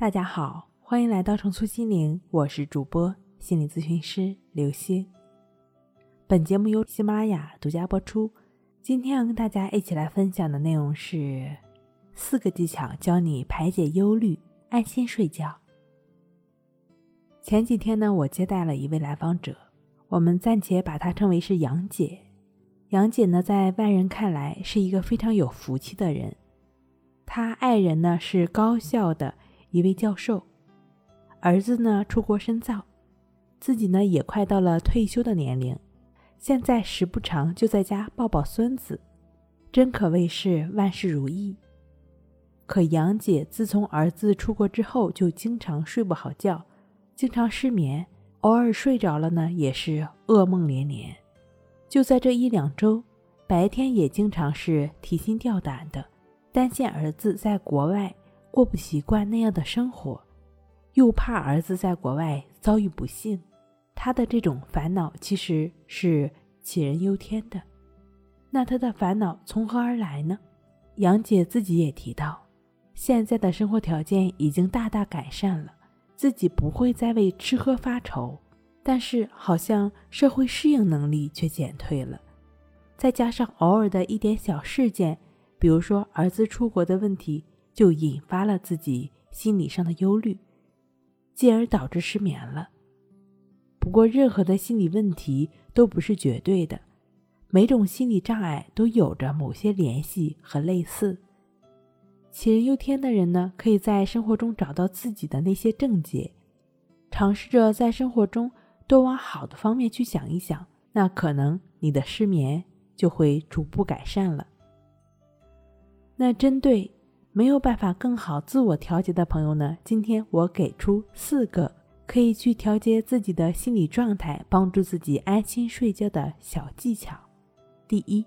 大家好，欢迎来到重塑心灵，我是主播心理咨询师刘星。本节目由喜马拉雅独家播出。今天要跟大家一起来分享的内容是四个技巧，教你排解忧虑，安心睡觉。前几天呢，我接待了一位来访者，我们暂且把她称为是杨姐。杨姐呢，在外人看来是一个非常有福气的人，她爱人呢是高校的。一位教授，儿子呢出国深造，自己呢也快到了退休的年龄，现在时不常就在家抱抱孙子，真可谓是万事如意。可杨姐自从儿子出国之后，就经常睡不好觉，经常失眠，偶尔睡着了呢也是噩梦连连。就在这一两周，白天也经常是提心吊胆的，担心儿子在国外。过不习惯那样的生活，又怕儿子在国外遭遇不幸，他的这种烦恼其实是杞人忧天的。那他的烦恼从何而来呢？杨姐自己也提到，现在的生活条件已经大大改善了，自己不会再为吃喝发愁，但是好像社会适应能力却减退了。再加上偶尔的一点小事件，比如说儿子出国的问题。就引发了自己心理上的忧虑，进而导致失眠了。不过，任何的心理问题都不是绝对的，每种心理障碍都有着某些联系和类似。杞人忧天的人呢，可以在生活中找到自己的那些症结，尝试着在生活中多往好的方面去想一想，那可能你的失眠就会逐步改善了。那针对。没有办法更好自我调节的朋友呢？今天我给出四个可以去调节自己的心理状态，帮助自己安心睡觉的小技巧。第一，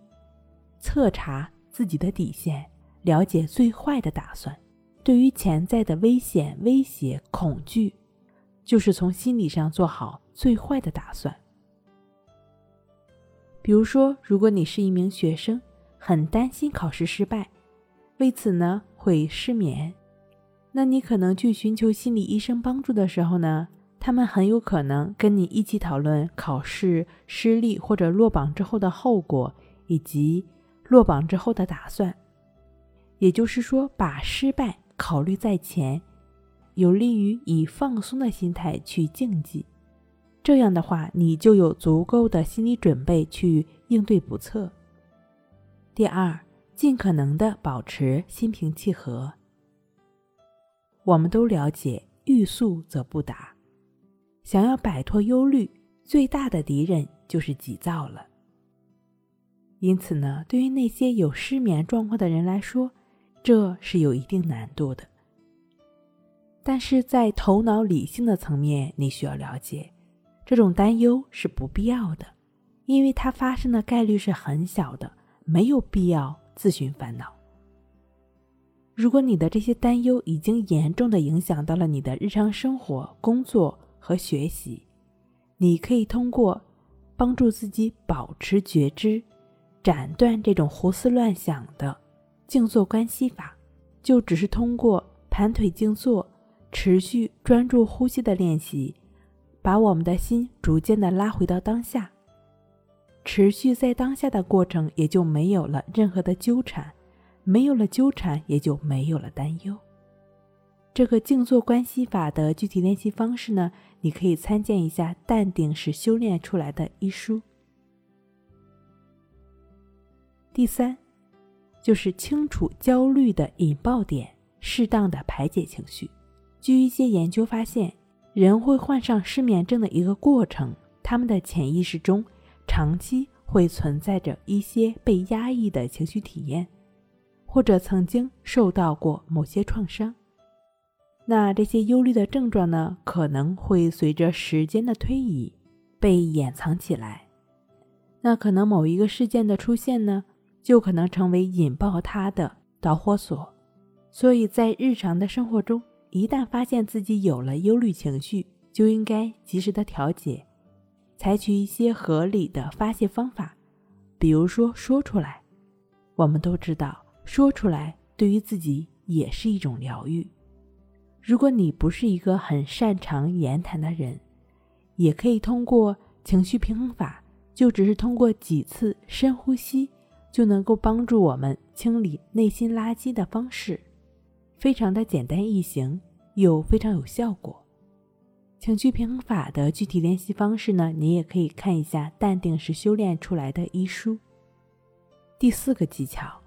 测查自己的底线，了解最坏的打算。对于潜在的危险、威胁、恐惧，就是从心理上做好最坏的打算。比如说，如果你是一名学生，很担心考试失败，为此呢？会失眠，那你可能去寻求心理医生帮助的时候呢，他们很有可能跟你一起讨论考试失利或者落榜之后的后果，以及落榜之后的打算。也就是说，把失败考虑在前，有利于以放松的心态去竞技。这样的话，你就有足够的心理准备去应对不测。第二。尽可能的保持心平气和。我们都了解“欲速则不达”，想要摆脱忧虑，最大的敌人就是急躁了。因此呢，对于那些有失眠状况的人来说，这是有一定难度的。但是在头脑理性的层面，你需要了解，这种担忧是不必要的，因为它发生的概率是很小的，没有必要。自寻烦恼。如果你的这些担忧已经严重的影响到了你的日常生活、工作和学习，你可以通过帮助自己保持觉知、斩断这种胡思乱想的静坐观息法，就只是通过盘腿静坐、持续专注呼吸的练习，把我们的心逐渐的拉回到当下。持续在当下的过程，也就没有了任何的纠缠，没有了纠缠，也就没有了担忧。这个静坐观息法的具体练习方式呢，你可以参见一下《淡定是修炼出来的》一书。第三，就是清楚焦虑的引爆点，适当的排解情绪。据一些研究发现，人会患上失眠症的一个过程，他们的潜意识中。长期会存在着一些被压抑的情绪体验，或者曾经受到过某些创伤。那这些忧虑的症状呢，可能会随着时间的推移被掩藏起来。那可能某一个事件的出现呢，就可能成为引爆它的导火索。所以在日常的生活中，一旦发现自己有了忧虑情绪，就应该及时的调节。采取一些合理的发泄方法，比如说说出来。我们都知道，说出来对于自己也是一种疗愈。如果你不是一个很擅长言谈的人，也可以通过情绪平衡法，就只是通过几次深呼吸，就能够帮助我们清理内心垃圾的方式，非常的简单易行，又非常有效果。情绪平衡法的具体练习方式呢，你也可以看一下《淡定是修炼出来的》一书。第四个技巧，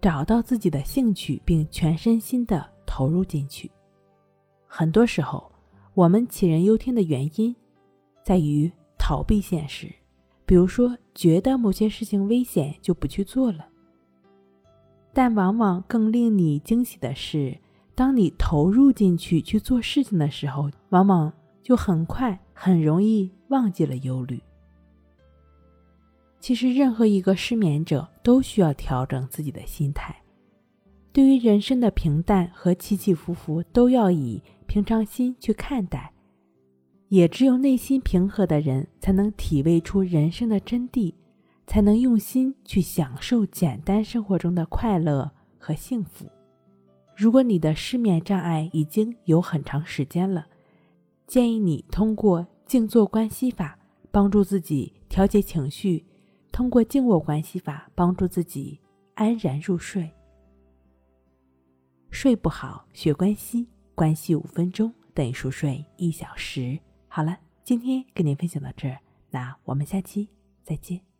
找到自己的兴趣，并全身心的投入进去。很多时候，我们杞人忧天的原因，在于逃避现实。比如说，觉得某些事情危险就不去做了。但往往更令你惊喜的是，当你投入进去去做事情的时候，往往就很快很容易忘记了忧虑。其实，任何一个失眠者都需要调整自己的心态。对于人生的平淡和起起伏伏，都要以平常心去看待。也只有内心平和的人，才能体味出人生的真谛，才能用心去享受简单生活中的快乐和幸福。如果你的失眠障碍已经有很长时间了，建议你通过静坐观息法帮助自己调节情绪，通过静卧观息法帮助自己安然入睡。睡不好，学关系，关系五分钟等于熟睡一小时。好了，今天跟您分享到这儿，那我们下期再见。